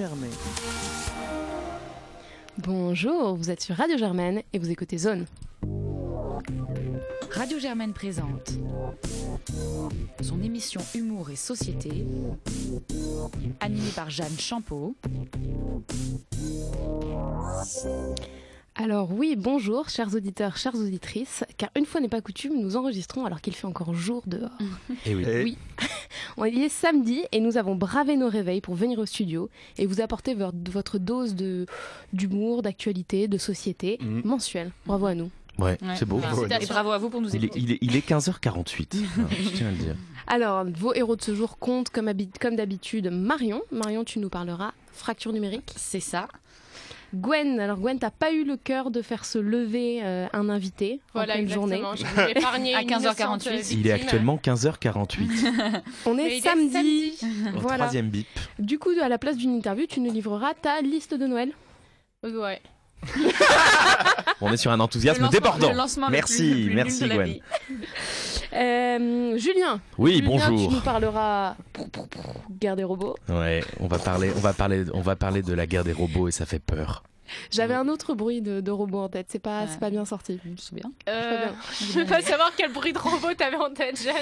Germain. Bonjour, vous êtes sur Radio Germaine et vous écoutez Zone. Radio Germaine présente son émission Humour et Société, animée par Jeanne Champeau. Alors oui, bonjour, chers auditeurs, chères auditrices, car une fois n'est pas coutume, nous enregistrons alors qu'il fait encore jour dehors. Et oui. Oui. On est samedi et nous avons bravé nos réveils pour venir au studio et vous apporter vo- votre dose de d'humour, d'actualité, de société Mhm. mensuelle. Bravo à nous. Ouais, Ouais. c'est beau. Et bravo à vous pour nous Il est, écouter. il est- il est 15h48. Voilà, je tiens à le dire. Alors, vos héros de ce jour comptent comme, comme d'habitude Marion. Marion, tu nous parleras fracture numérique. C'est ça. Gwen, alors Gwen, t'as pas eu le cœur de faire se lever euh, un invité Voilà, en pleine journée. Je À une 15h48. innocente Il est victime. actuellement 15h48. On Mais est il est samedi. Voilà. troisième bip. Du coup, à la place d'une interview, tu nous livreras ta liste de Noël. Ouais. On est sur un enthousiasme débordant. le lancement le Merci, plus- le plus nul merci Gwen. Euh, Julien. Oui, Julien, Tu bonjour. nous parleras guerre des robots. Ouais, on va parler, on va parler, on va parler de la guerre des robots et ça fait peur. J'avais un autre bruit de, de robot en tête. C'est pas, Ouais. pas bien sorti. Je me souviens. Euh, je veux pas savoir quel bruit de robot t'avais en tête, Jeanne.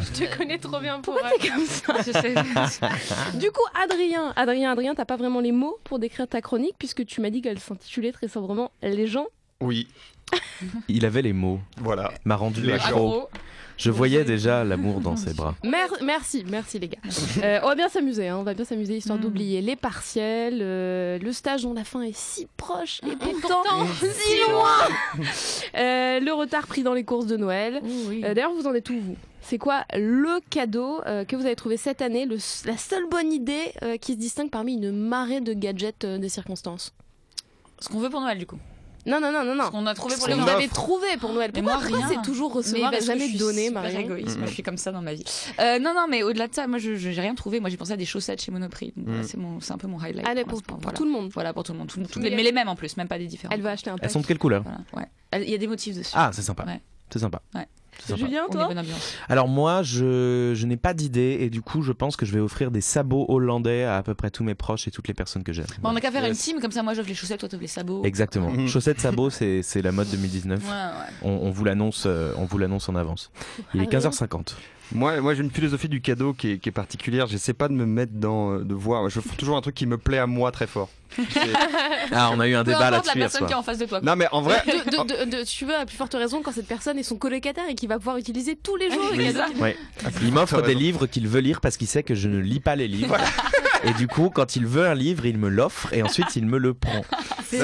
Je te connais trop bien pour. euh, Du coup, Adrien, Adrien, Adrien, t'as pas vraiment les mots pour décrire ta chronique puisque tu m'as dit qu'elle s'intitulait très sobrement Les gens. Oui, Il avait les mots, voilà. m'a rendu Les accro. Je voyais déjà l'amour dans ses bras. Mer- merci, merci les gars. Euh, on va bien s'amuser, hein, on va bien s'amuser histoire Mm. d'oublier les partiels, euh, le stage dont la fin est si proche et pourtant pourtant, si loin. Euh, le retard pris dans les courses de Noël. oui. Euh, D'ailleurs, vous en êtes où vous? C'est quoi le cadeau euh, que vous avez trouvé cette année, le- la seule bonne idée euh, qui se distingue parmi une marée de gadgets euh, des circonstances? Ce qu'on veut pour Noël, du coup. Non, non, non, non, Ce non. qu'on a trouvé Ce pour les vous avez trouvé pour Noël. Mais Pourquoi, moi, pourquoi rien. c'est toujours Mais recevoir et jamais donner, super Marion égoïste. Mm, Moi, mm. je suis comme ça dans ma vie. Euh, non, non, mais au-delà de ça, moi, je je- j'ai rien trouvé. Moi, j'ai pensé à des chaussettes chez Monoprix. Mm. c'est mon, c'est un peu mon highlight. Allez, pour pour, pour voilà. tout le monde. Voilà, pour tout le monde. Tout- Mais les- mais les mêmes en plus, même pas des différents. Elle va acheter un pack. Elles sont de quelle couleur Voilà, ouais. Elle- Il y a des motifs dessus. Ah, c'est sympa. Ouais. C'est sympa. Ouais. Julien, toi bonne ambiance. Alors moi, je, je n'ai pas d'idée et du coup, je pense que je vais offrir des sabots hollandais à à peu près tous mes proches et toutes les personnes que j'aime. Bon, on a qu'à faire Yes. une team, comme ça, moi, j'offre les chaussettes, toi, t'offres les sabots. Exactement. Chaussettes sabots, c'est c'est la mode 2019. Ouais, ouais. On, on vous l'annonce, euh, on vous l'annonce en avance. Il est Adrien 15h50. Moi, moi j'ai une philosophie du cadeau qui est, qui est particulière. J'essaie pas de me mettre dans. euh, de voir. Je fais toujours un truc qui me plaît à moi très fort. Ah, on a eu un Peu débat importe la là-dessus hier personne qui est en face de toi. non, mais en vrai. de, de, de- de- tu veux à plus forte raison quand cette personne est son colocataire et qui va pouvoir utiliser tous les jours les Oui. cadeaux. Ouais. Ah, Il m'offre des raison. livres qu'il veut lire parce qu'il sait que je ne lis pas les livres. Et du coup, quand il veut un livre, il me l'offre et ensuite il me le prend. C'est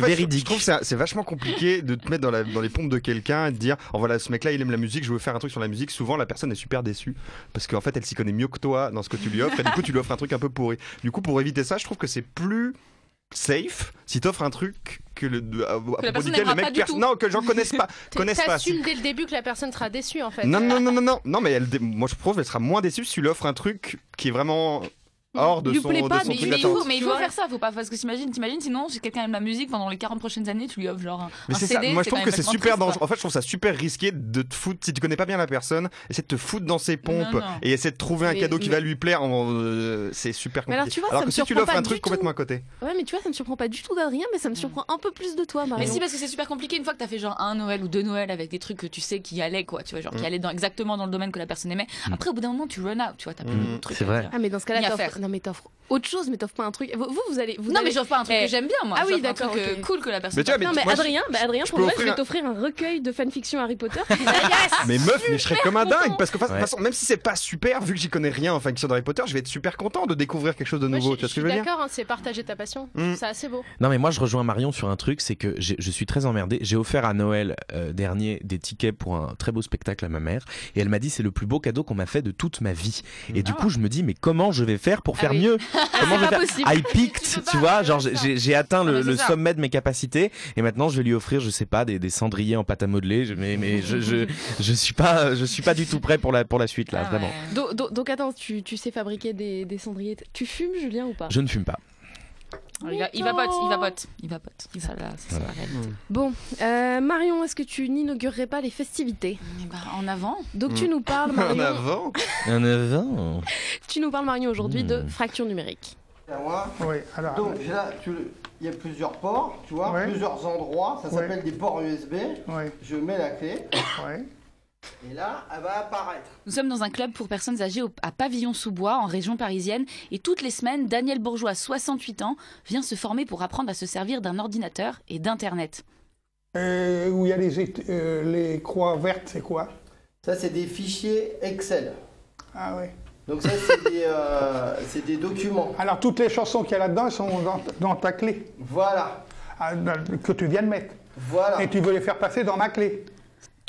véridique. Je trouve que c'est- vachement compliqué de te mettre dans, la- dans les pompes de quelqu'un et de dire oh voilà ce mec-là il aime la musique, je veux faire un truc sur la musique. Souvent la personne est super déçue parce qu'en fait elle s'y connaît mieux que toi dans ce que tu lui offres et du coup tu lui offres un truc un peu pourri. Du coup pour éviter ça, je trouve que c'est plus safe si t'offres un truc que le à, à propos personne duquel le mec du perso- tout. non que j'en connaisse pas connaissent pas. T'assumes dès le début que la personne sera déçue en fait. Non non non non non non mais elle, moi je trouve qu'elle sera moins déçue si tu lui offres un truc qui est vraiment hors de Lui son, plaît de pas, son Mais, truc mais il faut, mais il faire ça, faut pas parce que t'imagines, t'imagines sinon si quelqu'un aime la musique pendant les 40 prochaines années, tu lui offres genre un, Mais un c'est CD, ça, moi je trouve que c'est super triste, dangereux. quoi. En fait, je trouve ça super risqué de te foutre, si tu connais pas bien la personne, essayer de te foutre dans ses pompes Non, non. et essayer de trouver un Mais- cadeau qui mais- va lui plaire. euh, c'est super Mais compliqué. alors, tu vois, ça me que si tu lui offres un truc tout. complètement à côté. Ouais, mais tu vois, ça me surprend pas du tout d'Adrien, mais ça me surprend un peu plus de toi, Mais Marion. si, parce que c'est super compliqué une fois que t'as fait genre un Noël ou deux Noël avec des trucs que tu sais qui allaient, quoi, tu vois, genre qui Mm. allaient dans, exactement dans le domaine que la personne aimait. Après, au bout d'un moment, tu run out, tu vois, t'as plus Mm. de trucs. C'est vrai. Ah, mais dans ce cas-là, Non, mais t'offres autre chose, mais t'offres pas un truc. Vous, vous, allez. Vous Non, allez- mais j'offre pas un truc Eh. que j'aime bien, moi. Ah oui, d'accord, euh, ok. cool que la personne. Mais tu vois, mais Non, mais moi, Adrien, bah, Adrien, je pour Noël, je vais offrir- t'offrir un recueil de fanfiction Harry Potter. Mais meuf, mais je serais comme un content. dingue parce que de toute façon, même si c'est pas super, vu que j'y connais rien en fiction d'Harry Potter, je vais être super content de découvrir quelque chose de Moi, nouveau. tu vois ce que je veux dire? d'accord, hein, c'est partager ta passion. Mm. C'est assez beau. Non mais moi je rejoins Marion sur un truc, c'est que je suis très emmerdé. J'ai offert à Noël euh, dernier des tickets pour un très beau spectacle à ma mère et elle m'a dit c'est le plus beau cadeau qu'on m'a fait de toute ma vie. Et du Ah. coup je me dis mais comment je vais faire pour Ah faire oui. mieux Comment je vais faire possible. I peaked, Tu vois, genre j'ai atteint Ah, le, sommet de mes capacités et maintenant je vais lui offrir je sais pas des, des cendriers en pâte à modeler. Je- mais mais je, je je suis pas je suis pas du tout prêt pour la pour la suite là Ah vraiment. ouais. Donc- donc, attends, tu, tu sais fabriquer des, des cendriers. Tu fumes, Julien, ou pas? Je ne fume pas. Il va, il va pote, il va pote, il va pote. Ça, là, c'est ça réalité. Bon, euh, Marion, est-ce que tu n'inaugurerais pas les festivités Eh ben, en avant. Donc tu Mm. nous parles, En Marion, avant Un avant. tu nous parles, Marion, aujourd'hui de Mm. fracture numérique. À moi. Oui, alors. Donc là, tu le- il y a plusieurs ports, tu vois, Ouais. plusieurs endroits. Ça Ouais. s'appelle des ports USB. Oui, Je mets la clé oui. Et là, elle va apparaître. Nous sommes dans un club pour personnes âgées à Pavillon-sous-Bois, en région parisienne, et toutes les semaines, Daniel Bourgeois, 68 ans, vient se former pour apprendre à se servir d'un ordinateur et d'Internet. Euh, où il y a les, euh, les croix vertes, c'est quoi? Ça, c'est des fichiers Excel. Ah oui. Donc ça, c'est des, euh, c'est des documents. Alors toutes les chansons qu'il y a là-dedans, elles sont dans, dans ta clé Voilà, ah, que tu viens de mettre. voilà. Et tu veux les faire passer dans ma clé.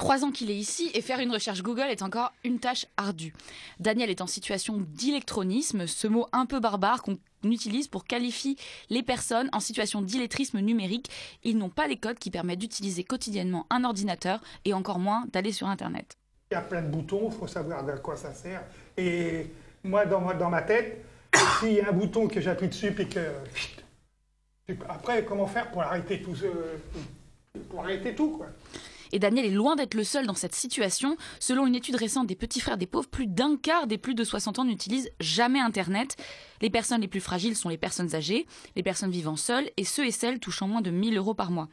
Trois ans qu'il est ici et faire une recherche Google est encore une tâche ardue. Daniel est en situation d'électronisme, ce mot un peu barbare qu'on utilise pour qualifier les personnes en situation d'illettrisme numérique. Ils n'ont pas les codes qui permettent d'utiliser quotidiennement un ordinateur et encore moins d'aller sur Internet. Il y a plein de boutons, il faut savoir de quoi ça sert. Et moi, dans ma, dans ma tête, s'il y a un bouton que j'appuie dessus et que... Après, comment faire pour arrêter tout ce... Pour arrêter tout, quoi? Et Daniel est loin d'être le seul dans cette situation. Selon une étude récente des Petits Frères des Pauvres, plus d'un quart des plus de 60 ans n'utilisent jamais Internet. Les personnes les plus fragiles sont les personnes âgées, les personnes vivant seules et ceux et celles touchant moins de 1000 euros par mois.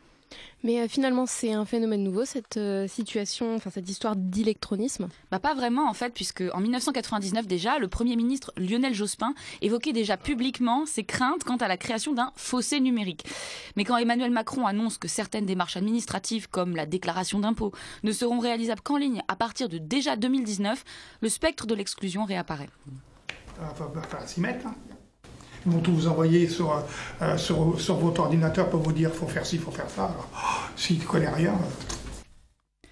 Mais euh, finalement, c'est un phénomène nouveau, cette euh, situation, enfin cette histoire d'électronisme. Bah pas vraiment en fait, puisque en 1999 déjà, le Premier ministre Lionel Jospin évoquait déjà publiquement ses craintes quant à la création d'un fossé numérique. Mais quand Emmanuel Macron annonce que certaines démarches administratives, comme la déclaration d'impôt, ne seront réalisables qu'en ligne à partir de déjà 2019, le spectre de l'exclusion réapparaît. Il va falloir s'y mettre. hein. Ils vont tout vous envoyer sur, euh, sur, sur votre ordinateur pour vous dire faut faire ci, faut faire ça. Alors, oh, S'il ne connaît rien, euh,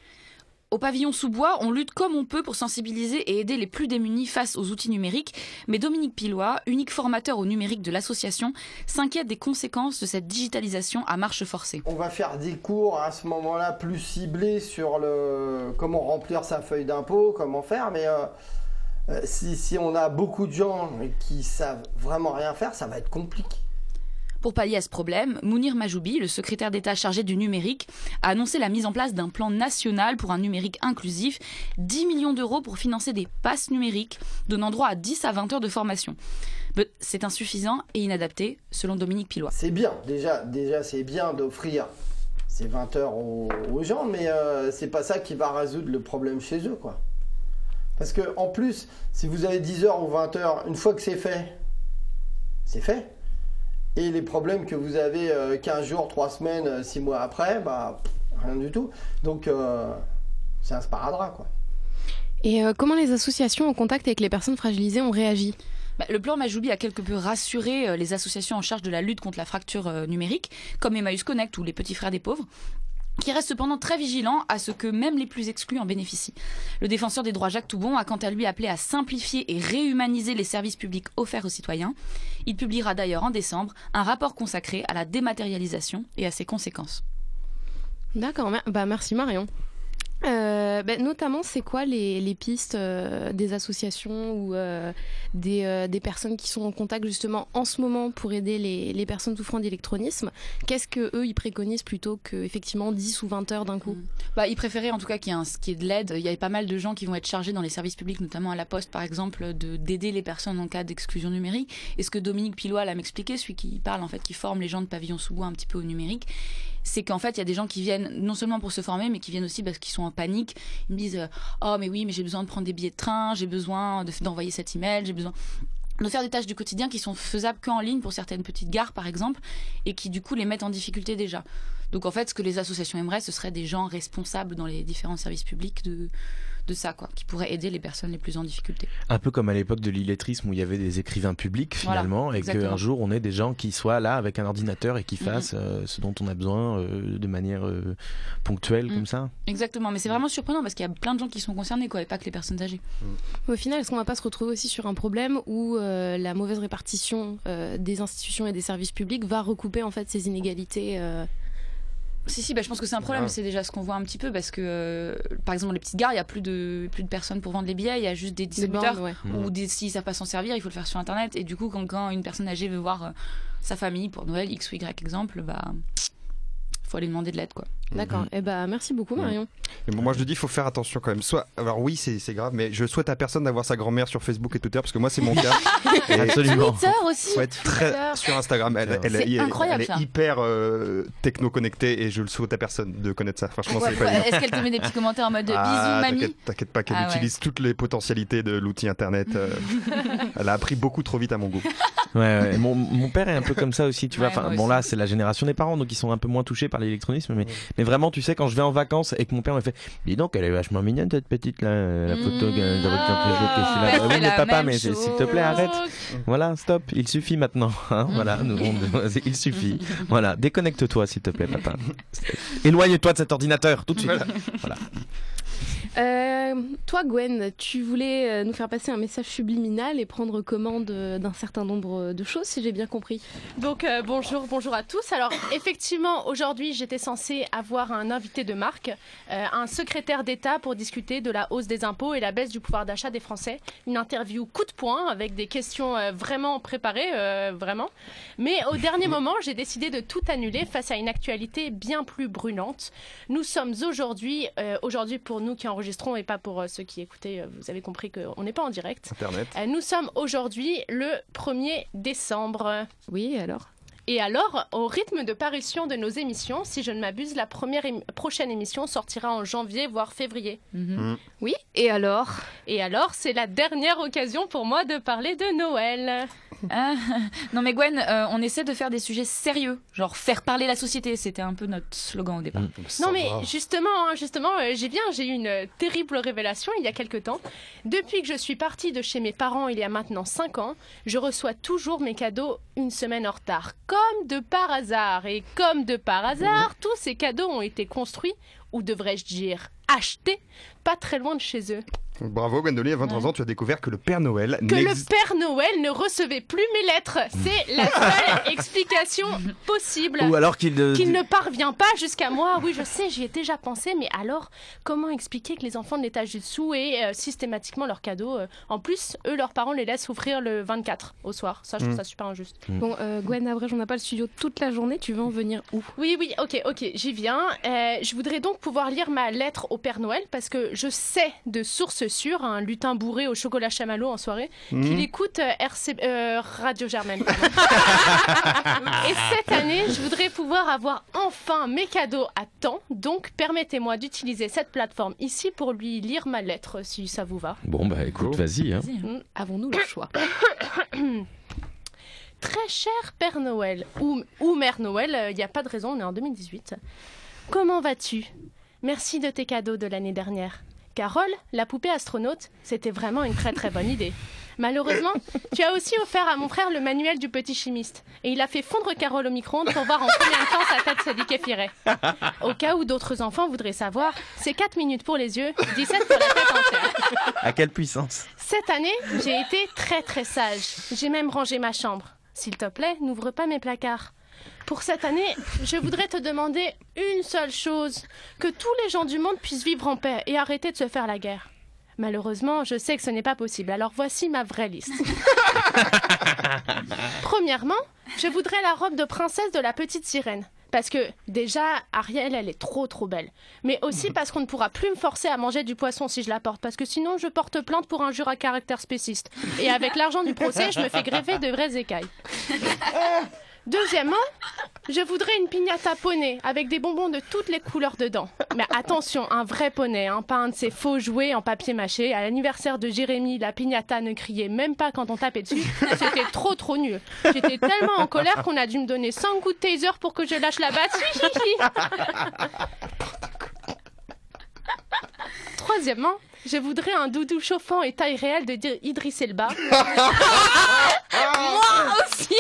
Au pavillon sous bois, on lutte comme on peut pour sensibiliser et aider les plus démunis face aux outils numériques, mais Dominique Pilois, unique formateur au numérique de l'association, s'inquiète des conséquences de cette digitalisation à marche forcée. On va faire des cours à ce moment-là plus ciblés sur le comment remplir sa feuille d'impôt, comment faire, mais euh, euh, si, si on a beaucoup de gens qui savent vraiment rien faire, ça va être compliqué. Pour pallier à ce problème, Mounir Majoubi, le secrétaire d'État chargé du numérique, a annoncé la mise en place d'un plan national pour un numérique inclusif, 10 millions d'euros pour financer des passes numériques, donnant droit à 10 à 20 heures de formation. Mais C'est insuffisant et inadapté, selon Dominique Pilois. C'est bien, déjà, déjà c'est bien d'offrir ces 20 heures aux, aux gens, mais euh, c'est pas ça qui va résoudre le problème chez eux, quoi. Parce que en plus, si vous avez 10 heures ou 20 heures, une fois que c'est fait, c'est fait. Et les problèmes que vous avez euh, 15 jours, 3 semaines, 6 mois après, bah rien du tout. Donc euh, c'est un sparadrap, quoi. Et euh, comment les associations en contact avec les personnes fragilisées ont réagi? Bah, Le plan Majoubi a quelque peu rassuré euh, les associations en charge de la lutte contre la fracture euh, numérique, comme Emmaüs Connect ou les Petits Frères des Pauvres qui restent cependant très vigilants à ce que même les plus exclus en bénéficient. Le défenseur des droits Jacques Toubon a quant à lui appelé à simplifier et réhumaniser les services publics offerts aux citoyens. Il publiera d'ailleurs en décembre un rapport consacré à la dématérialisation et à ses conséquences. D'accord, bah merci Marion. Euh, bah, notamment, c'est quoi les, pistes euh, des associations ou euh, des, personnes qui sont en contact justement en ce moment pour aider les, personnes souffrant d'électronisme Qu'est-ce que eux ils préconisent plutôt que effectivement 10 ou 20 heures d'un coup? Bah, il préférait en tout cas qu'il y ait, de l'aide. Il y a pas mal de gens qui vont être chargés dans les services publics, notamment à la Poste par exemple, de d'aider les personnes en cas d'exclusion numérique. Et ce que Dominique Pilois l'a m'expliqué, celui qui parle en fait, qui forme les gens de pavillon sous bois un petit peu au numérique, c'est qu'en fait il y a des gens qui viennent non seulement pour se former, mais qui viennent aussi parce qu'ils sont en panique. Ils me disent euh, oh mais oui mais j'ai besoin de prendre des billets de train, j'ai besoin de- d'envoyer cet email, j'ai besoin de faire des tâches du quotidien qui sont faisables qu'en ligne pour certaines petites gares par exemple et qui du coup les mettent en difficulté déjà. Donc en fait ce que les associations aimeraient ce serait des gens responsables dans les différents services publics de, de ça quoi, qui pourraient aider les personnes les plus en difficulté. Un peu comme à l'époque de l'illettrisme où il y avait des écrivains publics Voilà, finalement, et qu'un jour on ait des gens qui soient là avec un ordinateur et qui Mhm. fassent euh, ce dont on a besoin euh, de manière euh, ponctuelle Mhm. comme ça. Exactement, mais c'est vraiment surprenant parce qu'il y a plein de gens qui sont concernés quoi et pas que les personnes âgées. Au final, est-ce qu'on va pas se retrouver aussi sur un problème où euh, la mauvaise répartition euh, des institutions et des services publics va recouper en fait ces inégalités euh, Si, si, bah, je pense que c'est un problème. C'est déjà ce qu'on voit un petit peu parce que, euh, par exemple, dans les petites gares, il y a plus de, plus de personnes pour vendre les billets. Il y a juste des distributeurs ouais. Ou des, s'ils savent pas s'en servir, il faut le faire sur Internet. Et du coup, quand, quand une personne âgée veut voir euh, sa famille pour Noël, X ou Y exemple, bah, faut aller demander de l'aide, quoi. D'accord. Mhm. Eh ben, merci beaucoup, Marion. Mais bon, moi je te dis, il faut faire attention quand même. Soit, alors oui, c'est grave, mais je souhaite à personne d'avoir sa grand-mère sur Facebook et Twitter parce que moi c'est mon cas. Et Absolument. Twitter aussi. être très Twitter. sur Instagram. Elle, elle, C'est elle- incroyable, elle est ça. hyper euh, techno-connectée et je le souhaite à personne de connaître ça. Franchement, Ouais, c'est pas. Est-ce qu'elle te met des petits commentaires en mode Ah, bisous mamie t'inquiète- T'inquiète pas qu'elle Ah ouais. utilise toutes les potentialités de l'outil internet. euh, elle a appris beaucoup trop vite à mon goût. Ouais, Mon, mon père est un peu comme ça aussi, tu vois. Enfin, bon, là, c'est la génération des parents, donc ils sont un peu moins touchés par l'électronisme. Mais, mais vraiment, tu sais, quand je vais en vacances et que mon père me fait Dis donc, elle est vachement mignonne, cette petite là, la photo Mmh. Elle Bah oui, mais papa, mais s'il te plaît, arrête. Voilà, stop, il suffit maintenant. hein, voilà, nous, on- il suffit. Voilà, déconnecte-toi, s'il te plaît, papa. Éloigne-toi de cet ordinateur, tout de suite. Voilà. Euh, toi, Gwen, tu voulais euh, nous faire passer un message subliminal et prendre commande euh, d'un certain nombre de choses, si j'ai bien compris. Donc bonjour, bonjour à tous. Alors effectivement, aujourd'hui, j'étais censée avoir un invité de marque, un secrétaire d'État pour discuter de la hausse des impôts et la baisse du pouvoir d'achat des Français. Une interview coup de poing avec des questions vraiment préparées, vraiment. Mais au dernier moment, j'ai décidé de tout annuler face à une actualité bien plus brûlante. Nous sommes aujourd'hui, aujourd'hui pour nous qui enregistrons et pas pour euh, ceux qui écoutaient, euh, vous avez compris qu'on n'est pas en direct. Internet. Euh, Nous sommes aujourd'hui le 1er décembre. Oui, alors? Et alors, au rythme de parution de nos émissions, si je ne m'abuse, la première ém- prochaine émission sortira en janvier, voire février. Mhm. Oui, et alors? Et alors, c'est la dernière occasion pour moi de parler de Noël. Ah, non mais Gwen, euh, on essaie de faire des sujets sérieux, genre faire parler la société. C'était un peu notre slogan au départ. Non mais justement, hein, justement, euh, j'ai bien, j'ai eu une terrible révélation il y a quelque temps. Depuis que je suis partie de chez mes parents il y a maintenant 5 ans, je reçois toujours mes cadeaux une semaine en retard, comme de par hasard. Et comme de par hasard, tous ces cadeaux ont été construits, ou devrais-je dire achetés, pas très loin de chez eux. Bravo Gwendoline, à 23 ans, tu as découvert que le Père Noël Que le Père Noël ne recevait plus mes lettres. C'est la seule explication possible. Ou alors qu'il. euh, Qu'il ne parvient pas jusqu'à moi. Oui, je sais, j'y ai déjà pensé, mais alors, comment expliquer que les enfants de l'étage du dessous aient euh, systématiquement leurs cadeaux euh, En plus, eux, leurs parents les laissent ouvrir le 24 au soir. Ça, je trouve Mm. ça super injuste. Bon, euh, Gwen, après, on n'a pas le studio toute la journée, tu veux en venir où? Oui, oui, ok, ok, j'y viens. Euh, je voudrais donc pouvoir lire ma lettre au Père Noël parce que je sais de source sûre, un lutin bourré au chocolat chamallow en soirée, qu'il écoute euh, RC, euh, Radio Germaine. Et cette année, je voudrais pouvoir avoir enfin mes cadeaux à temps. Donc, permettez-moi d'utiliser cette plateforme ici pour lui lire ma lettre, si ça vous va. Bon, bah écoute, vas-y. hein. Vas-y. Avons-nous le choix Très cher Père Noël, ou, ou Mère Noël, il n'y a pas de raison, on est en 2018. Comment vas-tu? Merci de tes cadeaux de l'année dernière. Carole, la poupée astronaute, c'était vraiment une très très bonne idée. Malheureusement, tu as aussi offert à mon frère le manuel du petit chimiste. Et il a fait fondre Carole au micro-ondes pour voir en combien de temps sa tête se liquéfierait. Au cas où d'autres enfants voudraient savoir, c'est 4 minutes pour les yeux, 17 pour la tête entière. À quelle puissance? Cette année, j'ai été très très sage. J'ai même rangé ma chambre. S'il te plaît, n'ouvre pas mes placards. Pour cette année, je voudrais te demander une seule chose. Que tous les gens du monde puissent vivre en paix et arrêter de se faire la guerre. Malheureusement, je sais que ce n'est pas possible, alors voici ma vraie liste. Premièrement, je voudrais la robe de princesse de la petite sirène. Parce que déjà, Ariel, elle est trop trop belle. Mais aussi parce qu'on ne pourra plus me forcer à manger du poisson si je la porte. Parce que sinon, je porte plainte pour injure à caractère spéciste. Et avec l'argent du procès, je me fais greffer de vraies écailles. Deuxièmement, je voudrais une piñata poney avec des bonbons de toutes les couleurs dedans. Mais attention, un vrai poney, hein, pas un de ces faux jouets en papier mâché. À l'anniversaire de Jérémy, la piñata ne criait même pas quand on tapait dessus. C'était trop trop nul. J'étais tellement en colère qu'on a dû me donner 5 coups de taser pour que je lâche la batte. Troisièmement, je voudrais un doudou chauffant et taille réelle de Idriss Elba. Moi aussi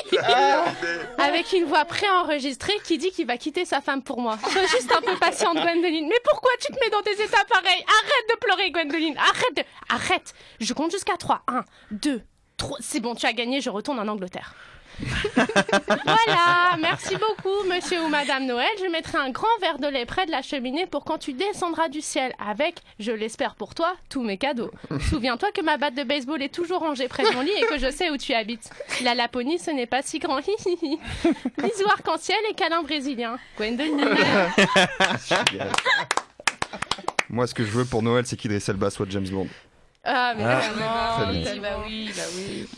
Avec une voix préenregistrée qui dit qu'il va quitter sa femme pour moi. Sois juste un peu patiente, Gwendoline. Mais pourquoi tu te mets dans des états pareils? Arrête de pleurer, Gwendoline. Arrête de... Arrête Je compte jusqu'à 3. 1, 2, 3. C'est bon, tu as gagné, je retourne en Angleterre. Voilà, merci beaucoup, monsieur ou madame Noël. Je mettrai un grand verre de lait près de la cheminée pour quand tu descendras du ciel avec, je l'espère pour toi, tous mes cadeaux. Souviens-toi que ma batte de baseball est toujours rangée près de mon lit et que je sais où tu habites. La Laponie, ce n'est pas si grand. Bisous arc-en-ciel et câlin brésilien. Gwendoline. Moi, ce que je veux pour Noël, c'est qu'Idriss Elba soit James Bond. Ah, mais Ah, vraiment. Bah oui, bah oui.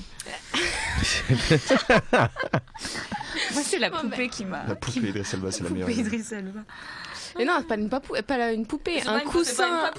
Moi, c'est la poupée qui m'a. La poupée Idriss Elba, c'est la meilleure. poupée Idriss Elba. Mais non, pas une, papou- pas la- une poupée, un coussin.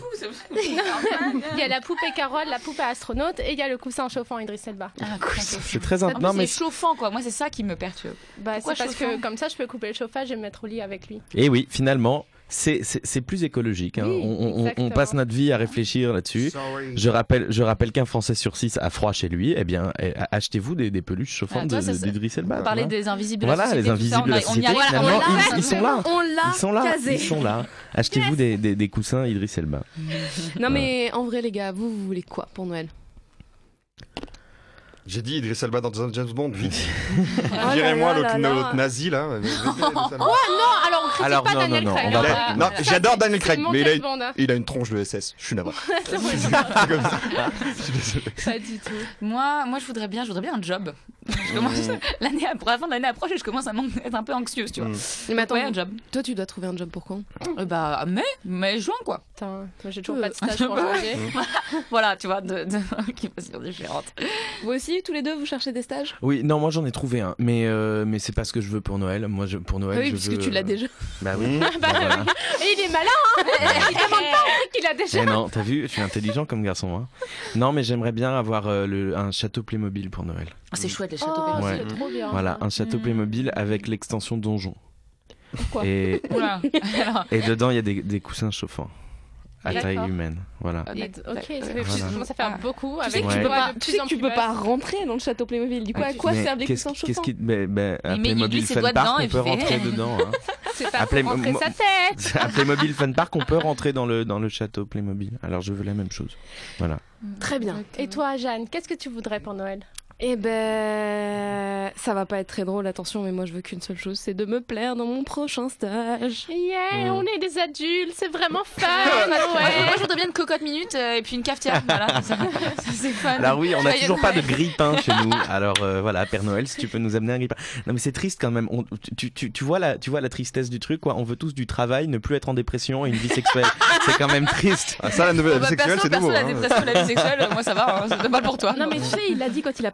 Il y a la poupée Carole, la poupée astronaute et il y a le coussin chauffant Idriss Elba. Ah, C'est très int- Non, mais c'est chauffant, quoi. Moi, c'est ça qui me perturbe. Bah, c'est parce que comme ça, je peux couper le chauffage et me mettre au lit avec lui. Et oui, finalement, c'est- plus écologique. hein. Oui, on, passe notre vie à réfléchir là-dessus. Je rappelle, je rappelle qu'un Français sur six a froid chez lui. Eh bien, eh, achetez-vous des, des peluches chauffantes Ah, d'Idriss Elba. On parlait des invisibles Voilà, les invisibles on de la société, ils, sont là. Ils sont là, casé. ils sont là. Achetez-vous des, des- des coussins Idriss Elba. Non mais en vrai les gars, vous, vous voulez quoi pour Noël? J'ai dit Idriss Elba dans un James Bond, vite. là Virez-moi l'autre là. l'autre nazi là. Non, alors on critique Alors, pas non, Daniel non, non, Craig. on va hein. pas- Non, j'adore Daniel C'est Craig, mon mais il a, James Bond, hein. il a une tronche de SS. Je suis navré. C'est moi, C'est comme ça. Je suis désolé. Pas du tout. Moi, moi, je voudrais bien, je voudrais bien un job. Je commence l'année la fin de l'année approche et je commence à m'en- être un peu anxieuse, tu vois. Mm. Mais attends, Ouais, un job. toi tu dois trouver un job pour quand? Euh, bah, mai, mai, juin, quoi. Putain, moi j'ai toujours Euh, pas de stage pour changer. Voilà, tu vois, de, de, qui sont différentes. Vous aussi, tous les deux, vous cherchez des stages? Oui, non, moi j'en ai trouvé un, mais euh, mais c'est pas ce que je veux pour Noël. Moi, je, pour Noël, Ah Oui, je puisque veux, tu l'as euh, déjà. Bah oui. Bah, bah voilà. Et il est malin, hein Il demande pas qu'il a déjà. Eh non, t'as vu, je suis intelligent comme garçon. Hein. Non, mais j'aimerais bien avoir euh, le, un château Playmobil pour Noël. Ah, c'est chouette, les châteaux Oh, Playmobil. Ouais. c'est trop bien. Voilà, un château Mm. Playmobil avec l'extension donjon. Pourquoi? Et, Oula. Alors, et dedans, il y a des, des coussins chauffants à taille humaine. Voilà. Et- Ok, ça fait plus- à Ah. beaucoup. Tu sais que tu peux pas, de tu plus sais en que tu plus peux vaste. pas rentrer dans le château Playmobil. Du coup, à quoi Mais servent les coussins chauffants qui, ben, ben, à met- il Playmobil Fun Park, dedans on peut rentrer dedans. hein. C'est pas À pour rentrer sa tête. À Playmobil Fun Park, on peut rentrer dans le, dans le château Playmobil. Alors je veux la même chose. Voilà. Très bien. Et toi, Jeanne, qu'est-ce que tu voudrais pour Noël? Eh ben, ça va pas être très drôle, attention, mais moi je veux qu'une seule chose, c'est de me plaire dans mon prochain stage. Yeah, Mm. on est des adultes, c'est vraiment fun. Moi, ouais. je voudrais bien une cocotte minute euh, et puis une cafetière. Voilà, c'est fun. Alors oui, on n'a toujours pas de Noël. grille-pain chez nous. Alors euh, voilà, Père Noël, si tu peux nous amener un grille-pain. Non mais c'est triste quand même. On- tu, tu, tu vois la, tu vois la tristesse du truc quoi. On veut tous du travail, ne plus être en dépression et une vie sexuelle. c'est quand même triste. Ah, ça, la nouvelle bah, sexuelle, perso, c'est perso, nouveau. la hein. dépression, la vie sexuelle, moi ça va, hein, c'est pas pour toi. Non mais tu sais, il l'a dit quand il a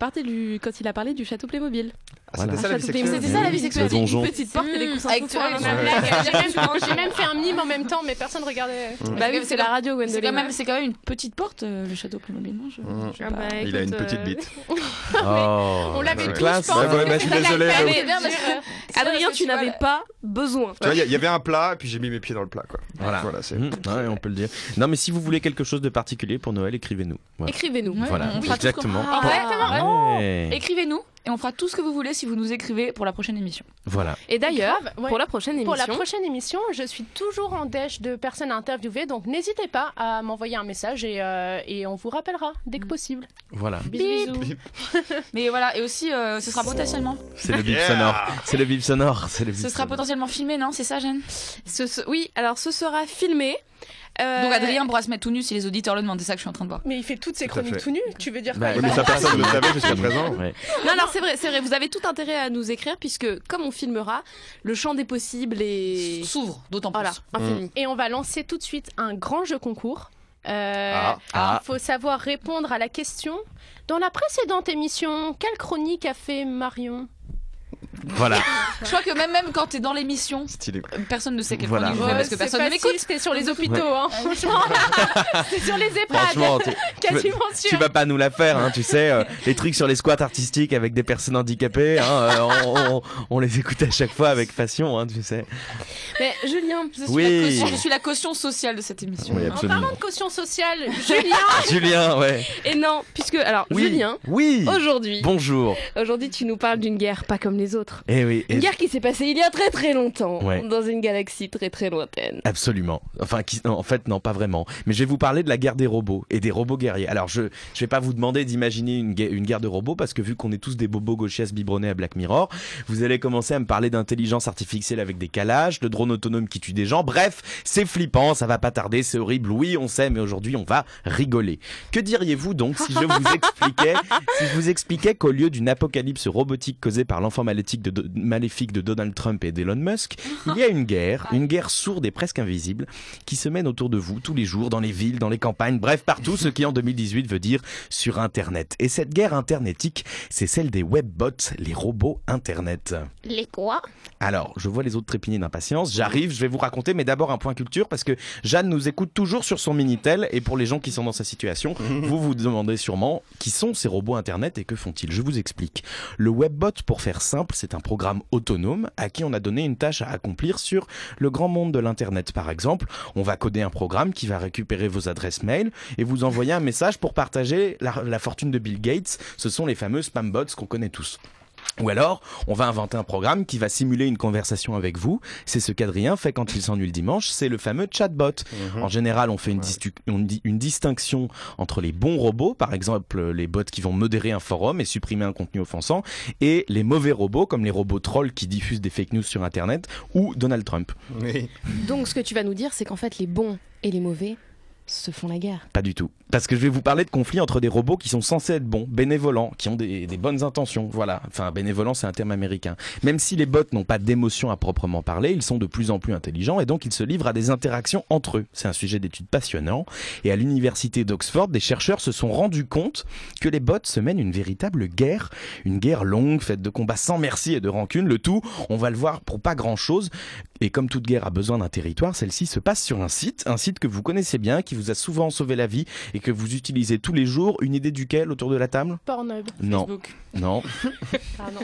quand il a parlé du château Playmobil. Ah, C'était Voilà. ça la vie Château sexuelle. C'était ça la vie Le sexuelle. donjon. Une petite porte et des coussins Avec toi, J'ai même, fait un mime en même temps, mais personne regardait. Bah oui, c'est la radio, C'est Gwendoline. quand, même, c'est quand même une petite porte, euh, le château Playmobil, non je- Mm. je sais Ah bah, Il a une petite euh, bite. Oh, On l'avait tous bah, je suis C'est désolé, la euh, Adrien, tu n'avais pas besoin. Tu vois, il y, avait un plat, et puis j'ai mis mes pieds dans le plat, quoi. Voilà. Voilà, c'est. Mmh, ouais, on peut le dire. Non mais si vous voulez quelque chose de particulier pour Noël, écrivez-nous. Voilà. Écrivez-nous. Voilà, exactement. Ah. Ouais. écrivez-nous et on fera tout ce que vous voulez si vous nous écrivez pour la prochaine émission. Voilà. Et d'ailleurs, ouais. pour la prochaine émission, Pour la prochaine émission, je suis toujours en dèche de personnes à interviewer, donc n'hésitez pas à m'envoyer un message et, euh, et on vous rappellera dès que possible. Voilà. Bisous, bisous. Mais voilà, et aussi, euh, ce sera potentiellement, C'est le bip Yeah. sonore. C'est le bip sonore. C'est le bip ce sera potentiellement filmé, non? C'est ça, Jeanne? Ce, ce- oui, alors ce sera filmé. Euh, Donc Adrien pourra se mettre tout nu si les auditeurs le demandent. C'est ça que je suis en train de voir. Mais il fait toutes ses Tout chroniques tout nus, tu veux dire Bah, quoi mais ça, personne ne le savait jusqu'à présent. Ouais. Non, non, c'est vrai, c'est vrai. Vous avez tout intérêt à nous écrire puisque, comme on filmera, le champ des possibles est S'ouvre, d'autant plus. voilà infini. Et on va lancer tout de suite un grand jeu concours. Euh, Ah. Ah. Il faut savoir répondre à la question. Dans la précédente émission, quelle chronique a fait Marion? Voilà. Je crois que même, même quand t'es dans l'émission, Stylé. personne ne sait quel Voilà. chronique je fais parce que personne ne m'écoute. C'était sur les hôpitaux, hein, franchement. C'était sur les EHPAD, Franchement, tu, tu, vas- quasiment sûr. tu vas pas nous la faire, hein, tu sais. euh, les trucs sur les squats artistiques avec des personnes handicapées, hein, euh, on, on- on les écoute à chaque fois avec passion, hein, tu sais. Mais Julien. Je suis, Oui. la caution, je suis la caution sociale de cette émission. Oui, En absolument. parlant de caution sociale, Julien, Julien, ouais. Et non, puisque alors Oui. Julien, Oui. aujourd'hui, Bonjour. aujourd'hui tu nous parles d'une guerre pas comme les autres. Eh oui. Une et- guerre qui s'est passée il y a très très longtemps, Ouais. dans une galaxie très très lointaine. Absolument. Enfin, qui- non, en fait, non, pas vraiment. Mais je vais vous parler de la guerre des robots et des robots guerriers. Alors, je je vais pas vous demander d'imaginer une, gue- une guerre de robots parce que vu qu'on est tous des bobos gauchistes biberonnés à Black Mirror, vous allez commencer à me parler d'intelligence artificielle avec des calages, de drones autonomes qui tuent des gens. Bref, c'est flippant, ça va pas tarder, c'est horrible. Oui, on sait, mais aujourd'hui, on va rigoler. Que diriez-vous donc si je vous expliquais, si je vous expliquais qu'au lieu d'une apocalypse robotique causée par l'enfant maléfique de, maléfique de Donald Trump et d'Elon Musk, il y a une guerre, une guerre sourde et presque invisible, qui se mène autour de vous tous les jours, dans les villes, dans les campagnes, bref, partout, ce qui en 2018 veut dire sur Internet. Et cette guerre internetique, c'est celle des webbots, les robots Internet. les quoi? Alors, je vois les autres trépigner d'impatience. J'arrive, je vais vous raconter, mais d'abord un point culture, parce que Jeanne nous écoute toujours sur son Minitel, et pour les gens qui sont dans sa situation, vous vous demandez sûrement qui sont ces robots Internet et que font-ils? Je vous explique. Le webbot, pour faire simple, c'est un programme autonome à qui on a donné une tâche à accomplir sur le grand monde de l'Internet. Par exemple, on va coder un programme qui va récupérer vos adresses mail et vous envoyer un message pour partager la, fortune de Bill Gates. Ce sont les fameux spam bots qu'on connaît tous. Ou alors, on va inventer un programme qui va simuler une conversation avec vous. C'est ce qu'Adrien fait quand il s'ennuie le dimanche, c'est le fameux chatbot. En général, on fait une, distinction entre les bons robots, par exemple les bots qui vont modérer un forum et supprimer un contenu offensant, et les mauvais robots, comme les robots trolls qui diffusent des fake news sur Internet, ou Donald Trump. Oui. Donc ce que tu vas nous dire, c'est qu'en fait les bons et les mauvais se font la guerre. Pas du tout. Parce que je vais vous parler de conflits entre des robots qui sont censés être bons, bénévolents, qui ont des, bonnes intentions. Voilà. Enfin, bénévolent, c'est un terme américain. Même si les bots n'ont pas d'émotion à proprement parler, ils sont de plus en plus intelligents et donc ils se livrent à des interactions entre eux. C'est un sujet d'étude passionnant. Et à l'université d'Oxford, des chercheurs se sont rendus compte que les bots se mènent une véritable guerre. Une guerre longue, faite de combats sans merci et de rancune. Le tout, on va le voir pour pas grand chose. Et comme toute guerre a besoin d'un territoire, celle-ci se passe sur un site, un site que vous connaissez bien, qui vous a souvent sauvé la vie et que vous utilisez tous les jours. Une idée duquel autour de la table? Pornhub. Non, Facebook. non, Pardon,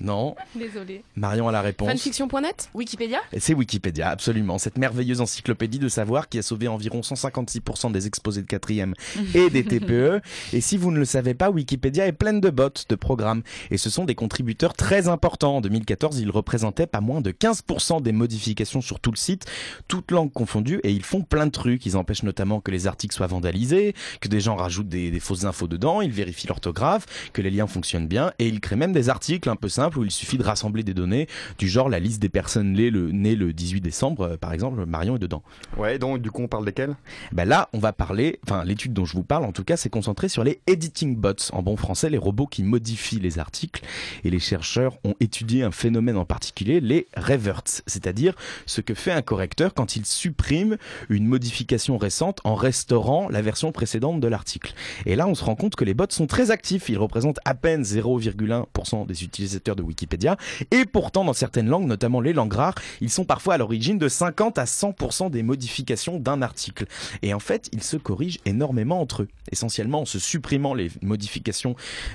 non. désolé. Marion a la réponse. Fanfiction.net Wikipédia? C'est Wikipédia, absolument. Cette merveilleuse encyclopédie de savoir qui a sauvé environ 156% des exposés de quatrième et des TPE. Et si vous ne le savez pas, Wikipédia est pleine de bots, de programmes. Et ce sont des contributeurs très importants. En 2014, ils représentaient pas moins de 15% des modifications sur tout le site, toutes langues confondues. Et ils font plein de trucs. Ils empêchent notamment que les articles soient vandalisés, que des gens rajoutent des, des fausses infos dedans. Ils vérifient l'orthographe, que les liens fonctionnent bien. Et ils créent même des articles un peu simples où il suffit de rassembler des données du genre la liste des personnes nées le, nées le 18 décembre, euh, par exemple, Marion est dedans. Ouais, donc du coup, on parle desquels? Ben là, on va parler, enfin l'étude dont je vous parle en tout cas, c'est concentré sur les editing bots, en bon français, les robots qui modifient les articles. Et les chercheurs ont étudié un phénomène en particulier, les reverts, c'est-à-dire ce que fait un correcteur quand il supprime une modification récente en restaurant la version précédente de l'article. Et là, on se rend compte que les bots sont très actifs, ils représentent à peine 0,1% des utilisateurs de Wikipédia, et pourtant dans certaines langues, notamment les langues rares, ils sont parfois à l'origine de 50 à 100% des modifications d'un article. Et en fait, ils se corrigent énormément entre eux. Essentiellement en se supprimant les modifications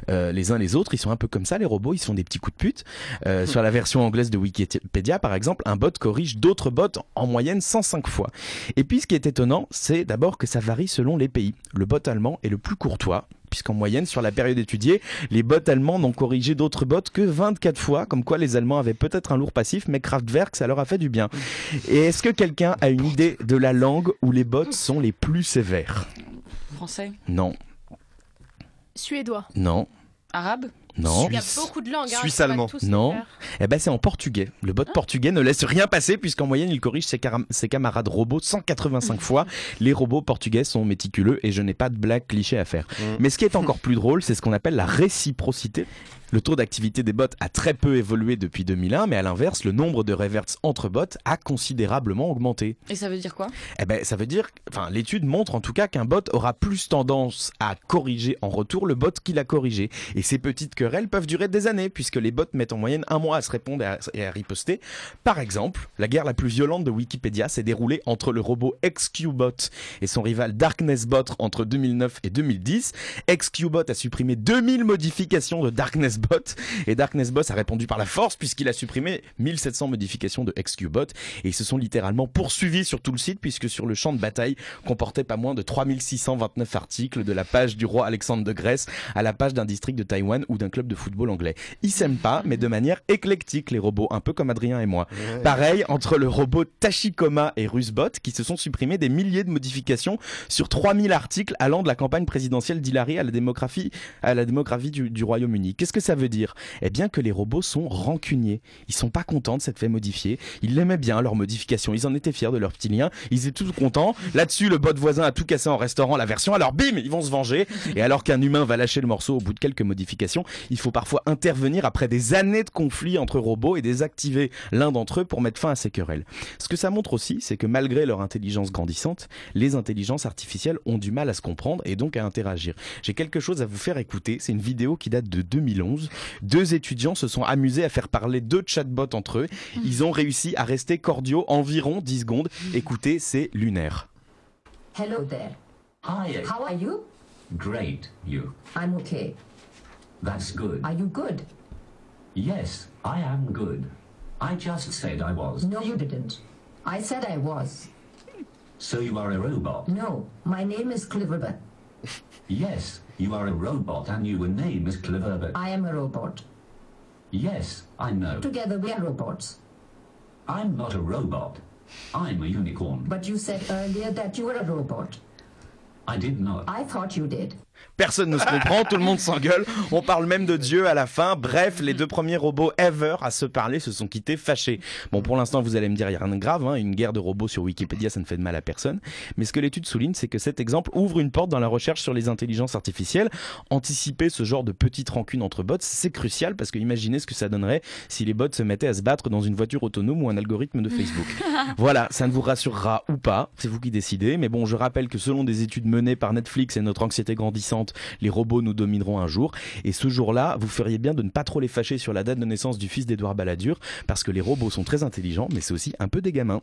euh, les uns les autres. Ils sont un peu comme ça, les robots, ils se font des petits coups de pute. Euh, sur la version anglaise de Wikipédia, par exemple, un bot corrige d'autres bots en moyenne 105 fois. Et puis ce qui est étonnant, c'est d'abord que ça varie selon les pays. Le bot allemand est le plus courtois, puisqu'en moyenne, sur la période étudiée, les bots allemands n'ont corrigé d'autres bots que 24 fois, comme quoi les Allemands avaient peut-être un lourd passif, mais Kraftwerk, ça leur a fait du bien. Et est-ce que quelqu'un a une idée de la langue où les bots sont les plus sévères? Français? Non, Suédois? non, Arabe? Non. Il y a Suisse. beaucoup de langues. hein, Suisse allemand. Non. Eh ben c'est en portugais. Le bot portugais ne laisse rien passer puisqu'en moyenne il corrige ses, caram- ses camarades robots 185 fois. Les robots portugais sont méticuleux et je n'ai pas de blague cliché à faire. Mais ce qui est encore plus drôle, c'est ce qu'on appelle la réciprocité. Le taux d'activité des bots a très peu évolué depuis 2001, mais à l'inverse, le nombre de reverts entre bots a considérablement augmenté. Et ça veut dire quoi? Eh ben, ça veut dire, enfin, l'étude montre en tout cas qu'un bot aura plus tendance à corriger en retour le bot qu'il a corrigé. Et ces petites querelles peuvent durer des années, puisque les bots mettent en moyenne un mois à se répondre et à, et à riposter. Par exemple, la guerre la plus violente de Wikipédia s'est déroulée entre le robot XQbot et son rival DarknessBot entre 2009 et 2010. XQbot a supprimé 2000 modifications de DarknessBot XQbot. Et Darkness Boss a répondu par la force puisqu'il a supprimé 1700 modifications de XQbot. Et ils se sont littéralement poursuivis sur tout le site puisque sur le champ de bataille comportait pas moins de 3629 articles de la page du roi Alexandre de Grèce à la page d'un district de Taïwan ou d'un club de football anglais. Ils s'aiment pas, mais de manière éclectique, les robots, un peu comme Adrien et moi. Pareil entre le robot Tachikoma et Rusbot qui se sont supprimés des milliers de modifications sur 3000 articles allant de la campagne présidentielle d'Hillary à la démographie, à la démographie du, du Royaume-Uni. Qu'est-ce que ça veut dire Eh bien que les robots sont rancuniers. Ils sont pas contents de s'être fait modifier. Ils l'aimaient bien, leur modification. Ils en étaient fiers de leur petit lien. Ils étaient tous contents. Là-dessus, le bot voisin a tout cassé en restaurant la version. Alors bim, ils vont se venger. Et alors qu'un humain va lâcher le morceau au bout de quelques modifications, il faut parfois intervenir après des années de conflits entre robots et désactiver l'un d'entre eux pour mettre fin à ces querelles. Ce que ça montre aussi, c'est que malgré leur intelligence grandissante, les intelligences artificielles ont du mal à se comprendre et donc à interagir. J'ai quelque chose à vous faire écouter. C'est une vidéo qui date de 2011. Deux étudiants se sont amusés à faire parler deux chatbots entre eux. Ils ont réussi à rester cordiaux environ 10 secondes. Écoutez, c'est lunaire. Hello there. Hi, How are you? great, you. I'm okay. That's good. Are you good? Yes, I am good. I just said I was. No, you didn't. I said I was. So you are a robot? No, my name is Cliverbert. Yes, you are a robot and your name is Cleverbert. I am a robot. Yes, I know. Together we are robots. I'm not a robot. I'm a unicorn. But you said earlier that you were a robot. I did not. I thought you did. Personne ne se comprend, tout le monde s'engueule. On parle même de Dieu à la fin. Bref, les deux premiers robots ever à se parler se sont quittés fâchés. Bon, pour l'instant, vous allez me dire, il n'y a rien de grave. Hein. Une guerre de robots sur Wikipédia, ça ne fait de mal à personne. Mais ce que l'étude souligne, c'est que cet exemple ouvre une porte dans la recherche sur les intelligences artificielles. Anticiper ce genre de petite rancune entre bots, c'est crucial parce que imaginez ce que ça donnerait si les bots se mettaient à se battre dans une voiture autonome ou un algorithme de Facebook. voilà, ça ne vous rassurera ou pas, c'est vous qui décidez. Mais bon, je rappelle que selon des études menées par Netflix et notre anxiété grandissante, les robots nous domineront un jour. Et ce jour-là, vous feriez bien de ne pas trop les fâcher sur la date de naissance du fils d'Edouard Balladur, parce que les robots sont très intelligents, mais c'est aussi un peu des gamins.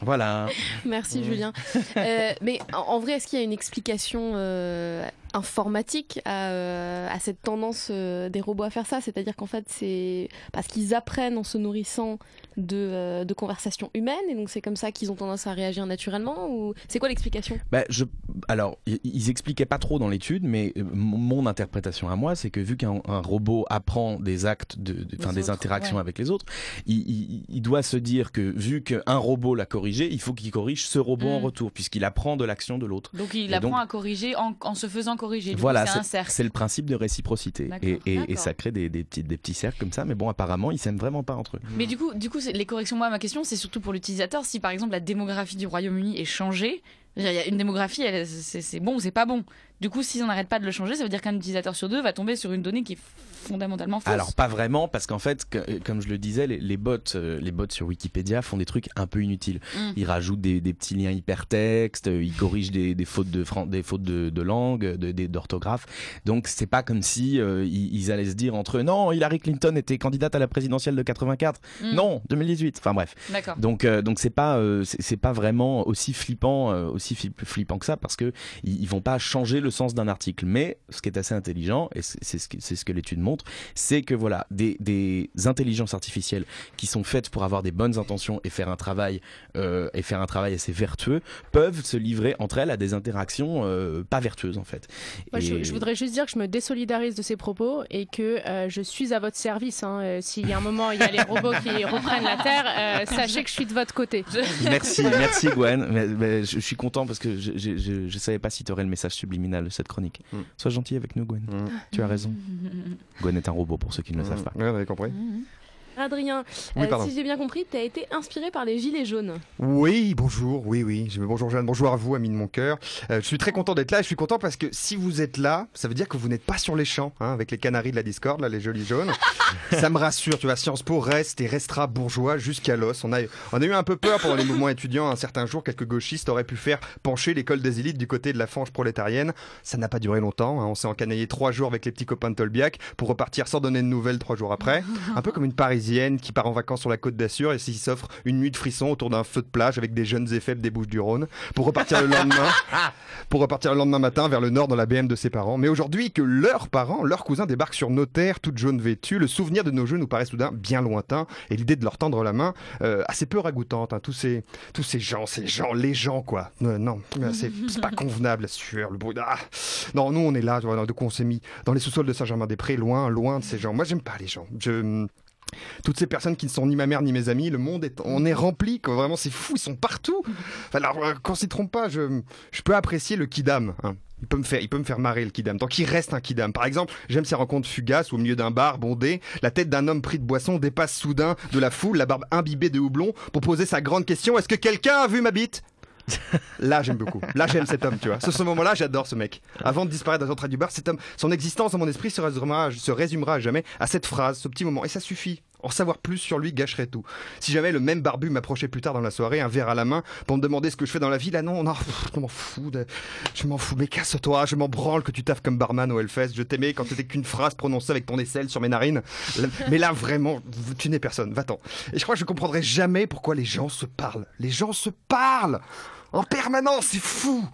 Voilà. Merci Julien. Euh, mais en, vrai, est-ce qu'il y a une explication euh, informatique à, euh, à cette tendance des robots à faire ça? C'est-à-dire qu'en fait, c'est parce qu'ils apprennent en se nourrissant de, euh, de conversations humaines, et donc c'est comme ça qu'ils ont tendance à réagir naturellement Ou c'est quoi l'explication? Bah, je, alors, ils expliquaient pas trop dans l'étude, mais euh, mon interprétation à moi, c'est que vu qu'un un robot apprend des actes, de, Des autres, interactions ouais. avec les autres, il, il- il doit se dire que vu qu'un robot l'a corrigé, il faut qu'il corrige ce robot en Mm. retour, puisqu'il apprend de l'action de l'autre. Donc il Et apprend donc- à corriger en, en se faisant corriger. Du Voilà, c'est le principe de réciprocité. Et, et- et D'accord. ça crée des, des petits, des petits cercles comme ça, mais bon, apparemment, ils s'aiment vraiment pas entre eux. Mais du coup, du coup, c'est- les corrections, moi, ma question, c'est surtout pour l'utilisateur. Si par exemple la démographie du Royaume-Uni est changée, il y a une démographie, c'est bon ou c'est pas bon? Du coup, si on n'arrête pas de le changer, ça veut dire qu'un utilisateur sur deux va tomber sur une donnée qui est fondamentalement fausse. Alors pas vraiment parce qu'en fait, que- euh, comme je le disais, les, les bots, euh, les bots sur Wikipédia font des trucs un peu inutiles. Mm. Ils rajoutent des, des petits liens hypertextes, euh, ils corrigent des, des fautes de des fautes de, de langue, de- d'orthographe. Donc c'est pas comme si euh, ils, ils allaient se dire entre eux non, Hillary Clinton était candidate à la présidentielle de 84, Mm. non 2018. Enfin bref. Donc euh, donc c'est pas c'est pas vraiment aussi flippant aussi fli- flippant que ça parce que ils, ils vont pas changer le sens d'un article. Mais ce qui est assez intelligent et c'est ce que c'est ce que l'étude montre, c'est que voilà des des intelligences artificielles qui sont faites pour avoir des bonnes intentions et faire un travail euh, et faire un travail assez vertueux peuvent se livrer entre elles à des interactions euh, pas vertueuses en fait. Moi, je, Et- je voudrais juste dire que je me désolidarise de ces propos et que euh, je suis à votre service. hein. S'il y a un moment, il y a les robots qui reprennent la Terre, sachez que je suis de votre côté. Merci, merci Gwen. Mais- mais je, je suis content parce que je, je savais pas si tu aurais le message subliminal de cette chronique. Mm. Sois gentil avec nous, Gwen. Mm. Tu as raison. Gwen est un robot pour ceux qui ne le Mmh. savent pas. Ouais, vous avez compris. Adrien, Oui, euh, si j'ai bien compris, tu as été inspiré par les Gilets jaunes. Oui, bonjour, oui, oui. Je- Bonjour Jeanne, bonjour à vous, amis de mon cœur. Euh, je suis très content d'être là. Je suis content parce que si vous êtes là, ça veut dire que vous n'êtes pas sur les champs, hein, avec les canaris de la Discord, là, les jolis jaunes. ça me rassure, tu vois. Sciences Po reste et restera bourgeois jusqu'à l'os. On a, on a eu un peu peur pendant les mouvements étudiants. Un certain jour, quelques gauchistes auraient pu faire pencher l'école des élites du côté de la fange prolétarienne. Ça n'a pas duré longtemps. hein. On s'est encanaillé trois jours avec les petits copains de Tolbiac pour repartir sans donner de nouvelles trois jours après. Un peu comme une Parisienne parisienne qui part en vacances sur la côte d'Assur et s'il s'offre une nuit de frisson autour d'un feu de plage avec des jeunes et faibles des Bouches du Rhône pour repartir le lendemain, pour repartir le lendemain matin vers le nord dans la BM de ses parents. Mais aujourd'hui que leurs parents, leurs cousins débarquent sur nos terres, toutes jaunes vêtues, le souvenir de nos jeux nous paraît soudain bien lointain et l'idée de leur tendre la main euh, assez peu ragoûtante. hein. Tous ces tous ces gens, ces gens, les gens quoi. Euh, non, euh, c'est pas convenable la sueur, le bruit. Ah. Non, nous on est là, de quoi on s'est mis dans les sous-sols de Saint-Germain-des-Prés, loin, loin de ces gens. Moi j'aime pas les gens. Je toutes ces personnes qui ne sont ni ma mère ni mes amis, le monde est, on est rempli, quoi. vraiment c'est fou, ils sont partout. Enfin, alors, euh, qu'on s'y trompe pas, je, peux apprécier le kidam. hein. Il peut, me faire, il peut me faire marrer le kidam, tant qu'il reste un kidam. Par exemple, j'aime ces rencontres fugaces au milieu d'un bar bondé, la tête d'un homme pris de boisson dépasse soudain de la foule, la barbe imbibée de houblon, pour poser sa grande question est-ce que quelqu'un a vu ma bite? Là, j'aime beaucoup. Là, j'aime cet homme, tu vois. Ce, ce moment-là, j'adore ce mec. Avant de disparaître dans l'entrée du bar, cet homme, son existence dans mon esprit se résumera, se résumera jamais à cette phrase, ce petit moment. Et ça suffit. En savoir plus sur lui gâcherait tout. Si jamais le même barbu m'approchait plus tard dans la soirée, un verre à la main, pour me demander ce que je fais dans la vie, là non, non, pff, je m'en je m'en fous, mais casse-toi, je m'en branle que tu taffes comme barman au Hellfest, je t'aimais quand c'était qu'une phrase prononcée avec ton aisselle sur mes narines. Mais là, vraiment, tu n'es personne, va-t'en. Et je crois que je comprendrai jamais pourquoi les gens se parlent. Les gens se parlent en permanence, c'est fou.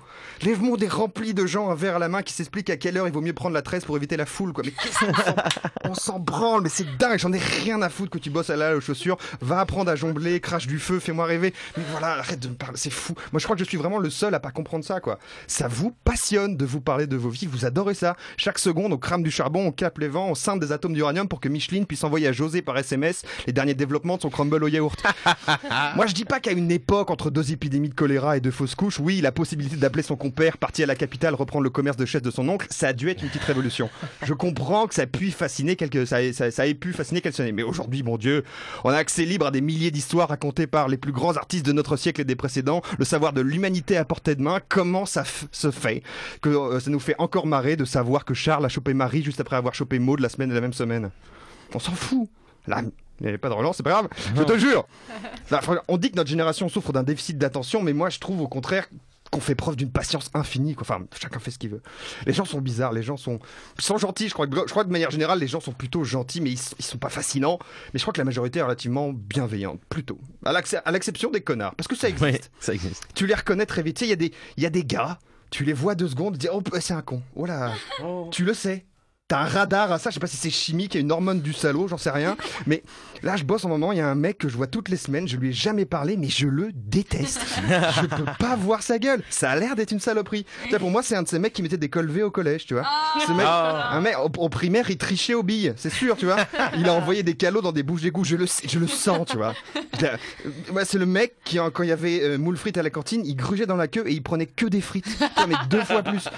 Le monde est rempli de gens, un verre à la main, qui s'expliquent à quelle heure il vaut mieux prendre la tresse pour éviter la foule, quoi. Mais qu'est-ce qu'on s'en- branle, mais c'est dingue, j'en ai rien à foutre que tu bosses à la aux chaussures, va apprendre à jongler, crache du feu, fais-moi rêver. Mais voilà, arrête de me parler, c'est fou. Moi, je crois que je suis vraiment le seul à pas comprendre ça, quoi. Ça vous passionne de vous parler de vos vies, vous adorez ça. Chaque seconde, on crame du charbon, on capte les vents, on scinde des atomes d'uranium pour que Micheline puisse envoyer à José par SMS les derniers développements de son crumble au yaourt. Moi, je dis pas qu'à une époque, entre deux épidémies de choléra et de fausses couches, oui, la possibilité d'appeler son compère parti à la capitale reprendre le commerce de chaise de son oncle, ça a dû être une petite révolution. Je comprends que ça a pu fasciner quelques, ça, ait- ça, ait pu fasciner quelques. Mais aujourd'hui, mon Dieu, on a accès libre à des milliers d'histoires racontées par les plus grands artistes de notre siècle et des précédents. Le savoir de l'humanité à portée de main. Comment ça se fait que euh, ça nous fait encore marrer de savoir que Charles a chopé Marie juste après avoir chopé Maud la semaine de la même semaine? On s'en fout. Là, il n'y avait pas de relance, c'est pas grave. Je te jure. Là, on dit que notre génération souffre d'un déficit d'attention, mais moi je trouve au contraire qu'on fait preuve d'une patience infinie. Quoi. Enfin, chacun fait ce qu'il veut. Les gens sont bizarres, les gens sont, ils sont gentils. Je crois, que, je crois que de manière générale, les gens sont plutôt gentils, mais ils, ils sont pas fascinants. Mais je crois que la majorité est relativement bienveillante, plutôt. À l'exception des connards, parce que ça existe. Ouais, ça existe. Tu les reconnais très vite. Tu sais, il y, a des- il y a des gars, tu les vois deux secondes, tu dis, oh, c'est un con. Oh là, tu le sais. T'as un radar à ça, je sais pas si c'est chimique, il y a une hormone du salaud, j'en sais rien. Mais là, je bosse en moment, il y a un mec que je vois toutes les semaines, je lui ai jamais parlé, mais je le déteste. je peux pas voir sa gueule. Ça a l'air d'être une saloperie. Tu pour moi, c'est un de ces mecs qui mettait des colvés au collège, tu vois. Ce mec, un mec, au, au primaire, il trichait aux billes, c'est sûr, tu vois. Il a envoyé des calots dans des bouches d'égout, je le, sais- je le sens, tu vois. Ouais, c'est le mec qui, quand il y avait euh, moule frites à la cantine, il grugeait dans la queue et il prenait que des frites. Putain, mais deux fois plus.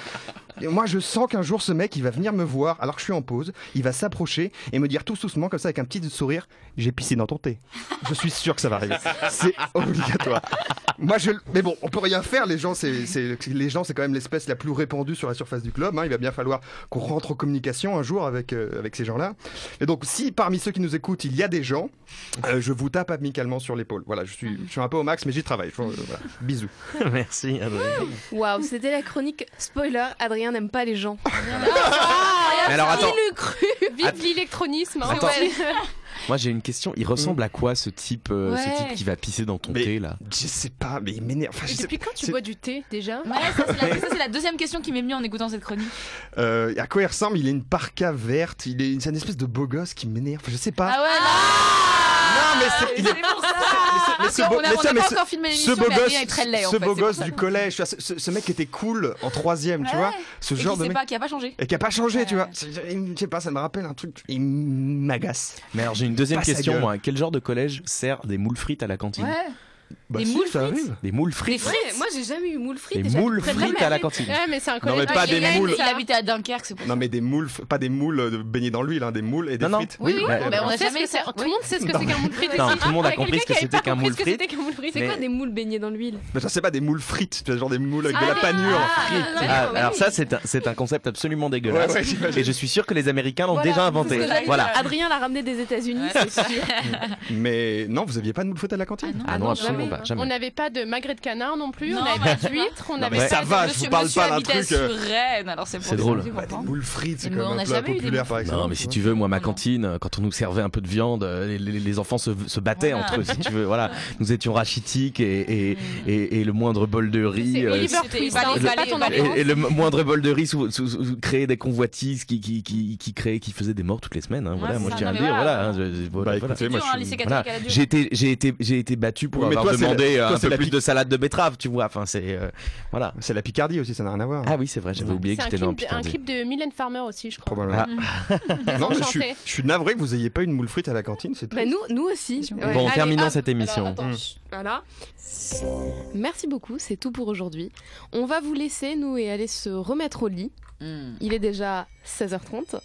Et moi, je sens qu'un jour, ce mec, il va venir me voir alors que je suis en pause. Il va s'approcher et me dire tout doucement, comme ça, avec un petit sourire J'ai pissé dans ton thé. Je suis sûr que ça va arriver. C'est obligatoire. Moi, je. Mais bon, on peut rien faire. Les gens, c'est, c'est, les gens, c'est quand même l'espèce la plus répandue sur la surface du globe. hein. Il va bien falloir qu'on rentre en communication un jour avec, euh, avec ces gens-là. Et donc, si parmi ceux qui nous écoutent, il y a des gens, euh, je vous tape amicalement sur l'épaule. Voilà, je suis, je suis un peu au max, mais j'y travaille. Voilà. Bisous. Merci, Adrien. Waouh, c'était la chronique spoiler. Adrien n'aime pas les gens. Mais alors, attends. Qui l'eût cru Vive l'électronisme. hein. Attends. Ouais. Moi, j'ai une question. Il ressemble à quoi ce type, euh, ce type qui va pisser dans ton Mais- thé là Je sais pas, mais il m'énerve. Enfin, je Et sais- depuis quand tu c'est- bois du thé déjà Ouais, ça c'est la, ça, c'est la deuxième question qui m'est venue en écoutant cette chronique. Euh, à quoi il ressemble? Il a une parka verte. Il est, c'est une espèce de beau gosse qui m'énerve. Je sais pas. Ah ouais, mais c'est, il est- c'est pour ça. mais ce on beau- a, mais on a mais pas encore filmé ce l'émission, beau gosse, est très laid en ce fait. beau gosse du collège, tu vois, ce, mec qui était cool en troisième, tu Ouais. vois, ce Et genre qui de mec. pas, qui a pas changé. Et qui a pas changé, tu vois. Je sais pas, ça me rappelle un truc. Il m'agace. Mais alors, j'ai une deuxième Pas question. Moi. Quel genre de collège sert des moules frites à la cantine? Ouais. Bah Des si, moules ça frites arrive. Des moules Des frites frites. moi, j'ai jamais eu moule frites. Des déjà. moules frites à la cantine. Ouais, mais c'est un Non, mais pas Ah, des moules. Il habitait à Dunkerque, c'est pour ça. Non, mais des moules, pas des moules euh, baignés dans l'huile, hein, des moules et des Non, non. frites. Oui, oui, Ouais. mais on On a sait ce jamais que c'est. ça. Tout le monde sait ce que c'est qu'un moule frite. Non, tout le monde a compris ce que c'était qu'un moule frite. C'est Mais- quoi des moules baignés dans l'huile? Mais je sais pas, des moules frites, genre des moules avec de la panure. ah, frites. ah, Ah, alors ça, c'est un, c'est concept absolument dégueulasse. Ouais, ouais, et je suis sûr que les Américains l'ont déjà c'est inventé. Voilà. Adrien l'a ramené des États-Unis, Ouais. c'est sûr. Mais non, vous aviez pas de moules frites à la cantine Ah non. Ah non, absolument Oui. pas, jamais. On n'avait pas de magret de canard non plus, Non, on n'avait bah, pas d'huître, on n'avait mais pas ça de- va, je vous parle pas d'un truc, euh, sur Rennes, alors c'est pour C'est ça drôle. Bah, des boules frites, c'est quand on même un jamais populaire par exemple. Non, mais si tu veux, moi, ma cantine, quand on nous servait un peu de viande, euh, les, les- les enfants se, se battaient Voilà. entre eux, si tu veux. Voilà, nous étions rachitiques et, et, et, et le moindre bol de riz. Euh, hein, et, le mo- moindre bol de riz sous, sous- sous- créait des convoitises qui, qui, qui, qui créaient, qui faisaient des morts toutes les semaines. hein. Ouais, voilà, moi je tiens à le dire. voilà. Bah. J'ai été, j'ai été, battu pour avoir toi, c'est demandé la- un toi, peu plus de salade de betterave, tu vois. Enfin, c'est euh, voilà. C'est la Picardie aussi, ça n'a rien à voir. Ah oui, c'est vrai, j'avais oublié que j'étais dans de- un Picardie. clip de Mylène Farmer aussi, je crois. Probablement. Ah. Non, mais je suis, je suis navré que vous ayez pas une moule frite à la cantine, c'est Bah, nous, nous aussi. Bon, Bon, Allez, terminons hop. cette émission. Alors, attends, Mm. chut, Voilà. Merci beaucoup, c'est tout pour aujourd'hui. On va vous laisser, nous, et aller se remettre au lit. Hmm. Il est déjà 16h30.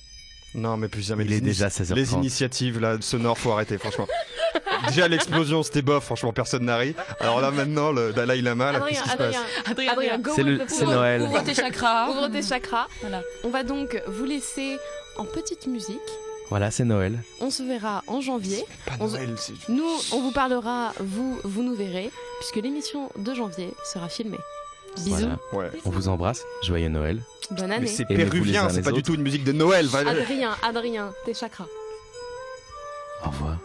Non, mais plus jamais. Il les est déjà 16h30. Les initiatives là, sonores, faut arrêter, franchement. Déjà l'explosion, c'était bof, franchement, personne n'a ri. Alors là, maintenant, le Dalai Lama, là, qu'est-ce qui se passe Adrien, Adrien, Adrien, go C'est. Noël. Ouvre tes chakras. Ouvre tes chakras. Voilà. On va donc vous laisser en petite musique. Voilà, c'est Noël. On se verra en janvier. Pas On- Noël, c'est. Nous, on vous parlera, vous, vous nous verrez, puisque l'émission de janvier sera filmée. Bisous, Voilà. Ouais. On vous embrasse. Joyeux Noël. bonne année. c'est péruvien, c'est pas du tout une musique de Noël. Adrien, Adrien, tes chakras. Au revoir.